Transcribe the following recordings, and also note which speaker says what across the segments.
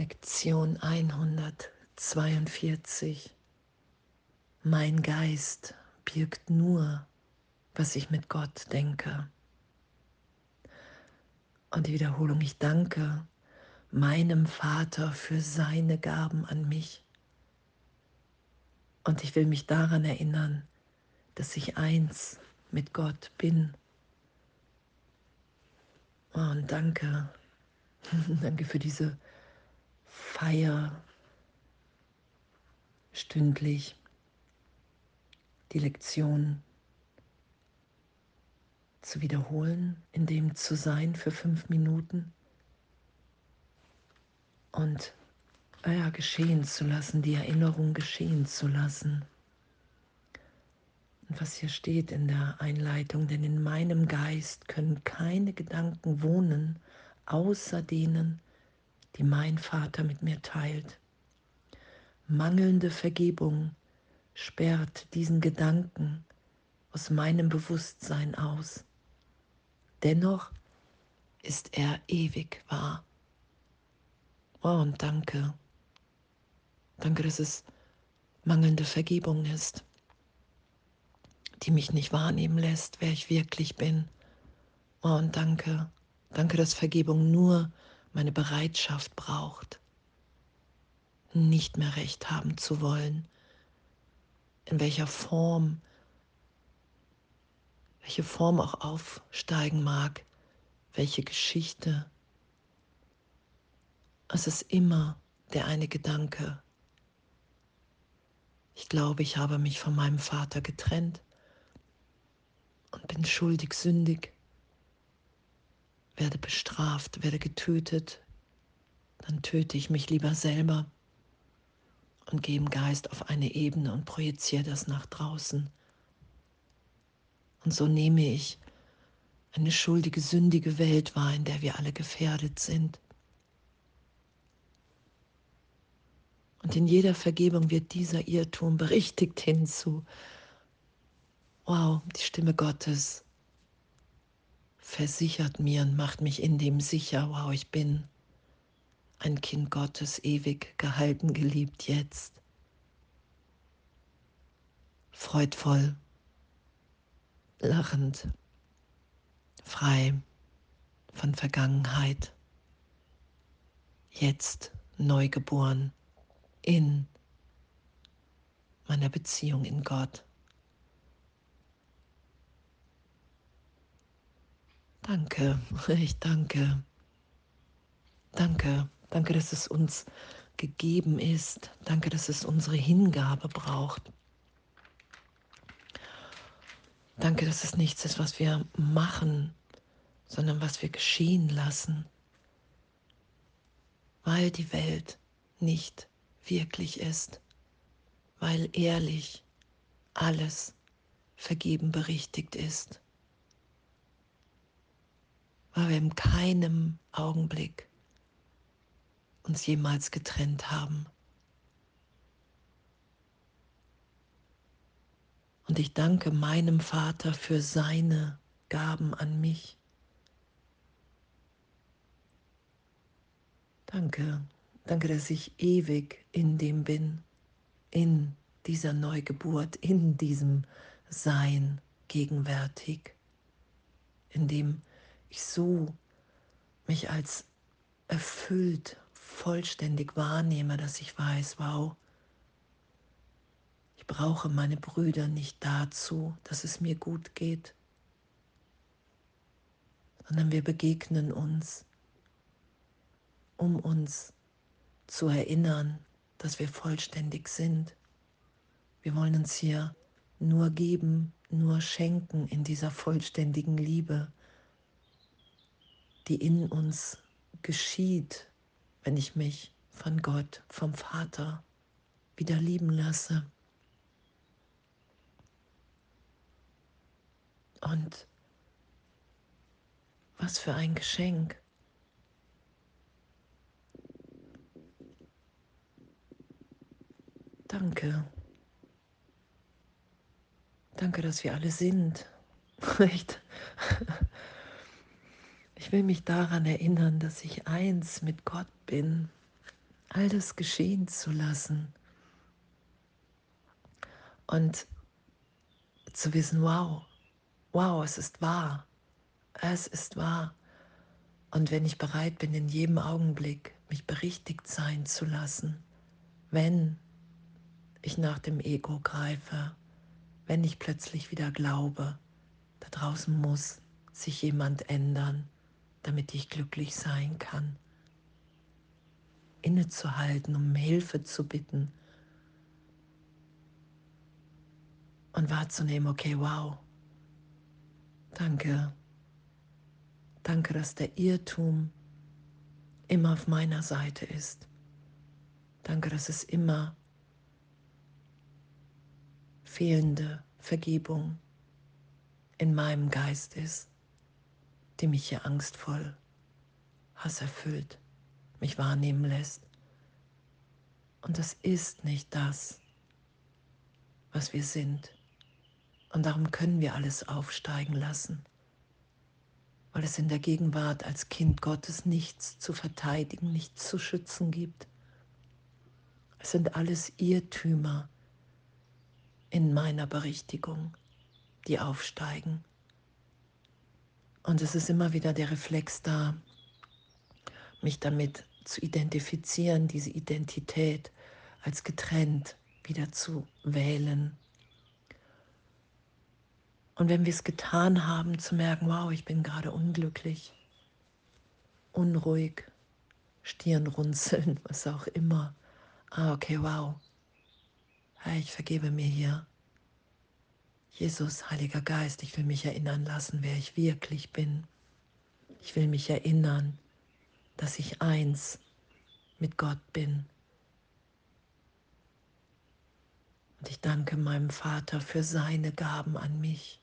Speaker 1: Lektion 142. Mein Geist birgt nur, was ich mit Gott denke. Und die Wiederholung, ich danke meinem Vater für seine Gaben an mich. Und ich will mich daran erinnern, dass ich eins mit Gott bin. Oh, und danke, danke für diese Feier. Stündlich, die Lektion. Zu wiederholen, in dem zu sein für fünf Minuten. Und ja, geschehen zu lassen, die Erinnerung geschehen zu lassen. Und was hier steht in der Einleitung, denn in meinem Geist können keine Gedanken wohnen, außer denen, die mein Vater mit mir teilt. Mangelnde Vergebung sperrt diesen Gedanken aus meinem Bewusstsein aus. Dennoch ist er ewig wahr. Oh, und danke. Danke, dass es mangelnde Vergebung ist, die mich nicht wahrnehmen lässt, wer ich wirklich bin. Oh, und danke. Danke, dass Vergebung nur meine Bereitschaft braucht, nicht mehr recht haben zu wollen, in welcher Form, welche Form auch aufsteigen mag, welche Geschichte. Es ist immer der eine Gedanke. Ich glaube, ich habe mich von meinem Vater getrennt und bin schuldig, sündig, werde bestraft, werde getötet, dann töte ich mich lieber selber und gehe im Geist auf eine Ebene und projiziere das nach draußen. Und so nehme ich eine schuldige, sündige Welt wahr, in der wir alle gefährdet sind. Und in jeder Vergebung wird dieser Irrtum berichtigt hinzu. Wow, die Stimme Gottes versichert mir und macht mich in dem sicher, wow, ich bin ein Kind Gottes, ewig gehalten, geliebt jetzt. Freudvoll, lachend, frei von Vergangenheit, jetzt neugeboren in meiner Beziehung in Gott. Danke, ich danke. Danke, danke, dass es uns gegeben ist. Danke, dass es unsere Hingabe braucht. Danke, dass es nichts ist, was wir machen, sondern was wir geschehen lassen, weil die Welt nicht wirklich ist, weil ehrlich alles vergeben berichtigt ist, weil wir in keinem Augenblick uns jemals getrennt haben. Und ich danke meinem Vater für seine Gaben an mich. Danke. Danke, dass ich ewig in dem bin, in dieser Neugeburt, in diesem Sein gegenwärtig, in dem ich so mich als erfüllt, vollständig wahrnehme, dass ich weiß, wow, ich brauche meine Brüder nicht dazu, dass es mir gut geht, sondern wir begegnen uns, um uns zu erinnern, dass wir vollständig sind. Wir wollen uns hier nur geben, nur schenken in dieser vollständigen Liebe, die in uns geschieht, wenn ich mich von Gott, vom Vater wieder lieben lasse. Und was für ein Geschenk. Danke. Danke, dass wir alle sind. Ich will mich daran erinnern, dass ich eins mit Gott bin. all das geschehen zu lassen und zu wissen, wow, wow, es ist wahr, es ist wahr. Und wenn ich bereit bin, in jedem Augenblick mich berichtigt sein zu lassen, wenn ich nach dem Ego greife, wenn ich plötzlich wieder glaube, da draußen muss sich jemand ändern, damit ich glücklich sein kann. Innezuhalten, um Hilfe zu bitten und wahrzunehmen, okay, wow, danke, danke, dass der Irrtum immer auf meiner Seite ist. Danke, dass es immer fehlende Vergebung in meinem Geist ist, die mich hier angstvoll, hasserfüllt, mich wahrnehmen lässt. Und das ist nicht das, was wir sind. Und darum können wir alles aufsteigen lassen, weil es in der Gegenwart als Kind Gottes nichts zu verteidigen, nichts zu schützen gibt. Es sind alles Irrtümer in meiner Berichtigung, die aufsteigen. Und es ist immer wieder der Reflex da, mich damit zu identifizieren, diese Identität als getrennt wieder zu wählen. Und wenn wir es getan haben, zu merken, wow, ich bin gerade unglücklich, unruhig, Stirnrunzeln, was auch immer. Ah, okay, wow. Ich vergebe mir hier. Jesus, Heiliger Geist, ich will mich erinnern lassen, wer ich wirklich bin. Ich will mich erinnern, dass ich eins mit Gott bin. Und ich danke meinem Vater für seine Gaben an mich,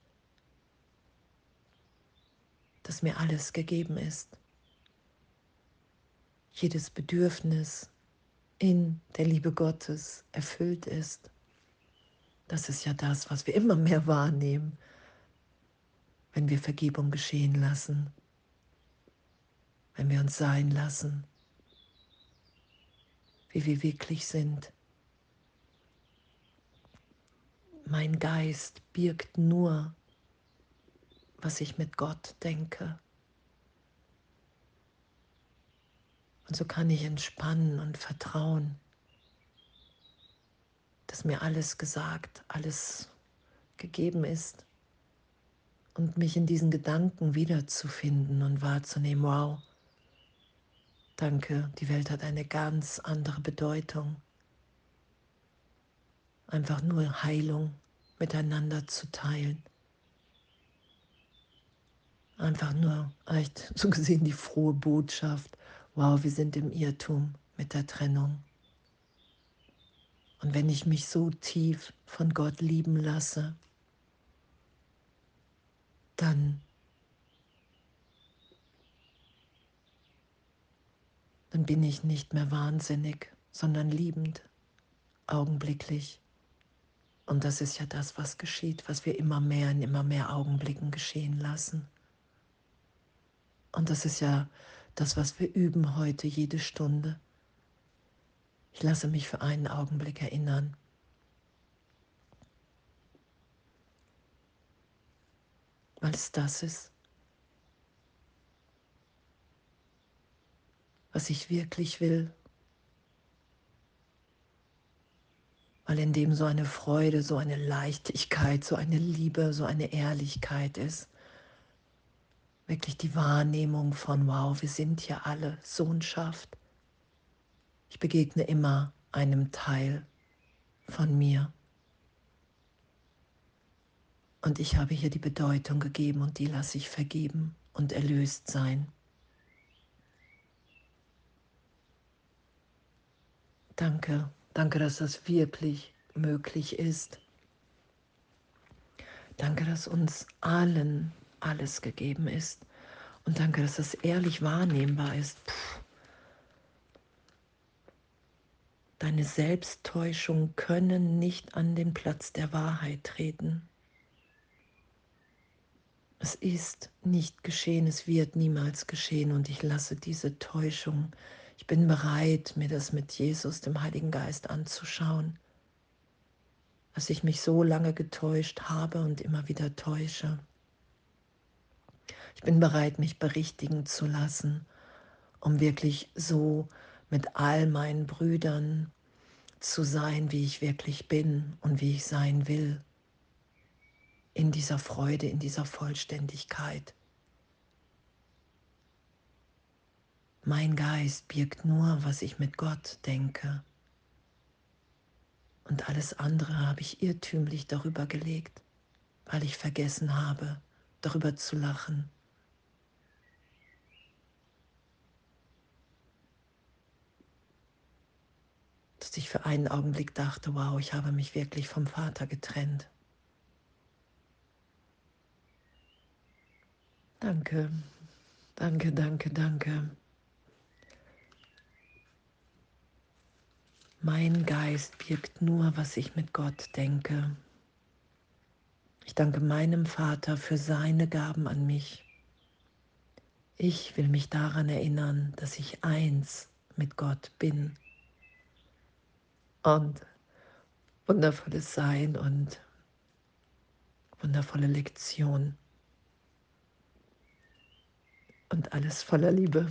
Speaker 1: dass mir alles gegeben ist. Jedes Bedürfnis in der Liebe Gottes erfüllt ist. Das ist ja das, was wir immer mehr wahrnehmen, wenn wir Vergebung geschehen lassen wenn wir uns sein lassen, wie wir wirklich sind. Mein Geist birgt nur, was ich mit Gott denke. Und so kann ich entspannen und vertrauen, dass mir alles gesagt, alles gegeben ist und mich in diesen Gedanken wiederzufinden und wahrzunehmen, wow, Danke, die Welt hat eine ganz andere Bedeutung. Einfach nur Heilung miteinander zu teilen. Einfach nur, echt so gesehen, die frohe Botschaft. Wow, wir sind im Irrtum mit der Trennung. Und wenn ich mich so tief von Gott lieben lasse, dann dann bin ich nicht mehr wahnsinnig, sondern liebend, augenblicklich. Und das ist ja das, was geschieht, was wir immer mehr in immer mehr Augenblicken geschehen lassen. Und das ist ja das, was wir üben heute jede Stunde. Ich lasse mich für einen Augenblick erinnern. Weil es das ist, was ich wirklich will. Weil in dem so eine Freude, so eine Leichtigkeit, so eine Liebe, so eine Ehrlichkeit ist. Wirklich die Wahrnehmung von, wow, wir sind ja alle Sohnschaft. Ich begegne immer einem Teil von mir. Und ich habe hier die Bedeutung gegeben und die lasse ich vergeben und erlöst sein. Danke, danke, dass das wirklich möglich ist. Danke, dass uns allen alles gegeben ist. Und danke, dass das ehrlich wahrnehmbar ist. Puh. Deine Selbsttäuschung können nicht an den Platz der Wahrheit treten. Es ist nicht geschehen, es wird niemals geschehen und ich lasse diese Täuschung Ich bin bereit, mir das mit Jesus, dem Heiligen Geist, anzuschauen, dass ich mich so lange getäuscht habe und immer wieder täusche. Ich bin bereit, mich berichtigen zu lassen, um wirklich so mit all meinen Brüdern zu sein, wie ich wirklich bin und wie ich sein will. In dieser Freude, in dieser Vollständigkeit. Mein Geist birgt nur, was ich mit Gott denke. Und alles andere habe ich irrtümlich darüber gelegt, weil ich vergessen habe, darüber zu lachen. Ich für einen Augenblick dachte, wow, ich habe mich wirklich vom Vater getrennt. Danke, danke, danke, danke. Mein Geist birgt nur, was ich mit Gott denke. Ich danke meinem Vater für seine Gaben an mich. Ich will mich daran erinnern, dass ich eins mit Gott bin. Und wundervolles Sein und wundervolle Lektion. Und alles voller Liebe.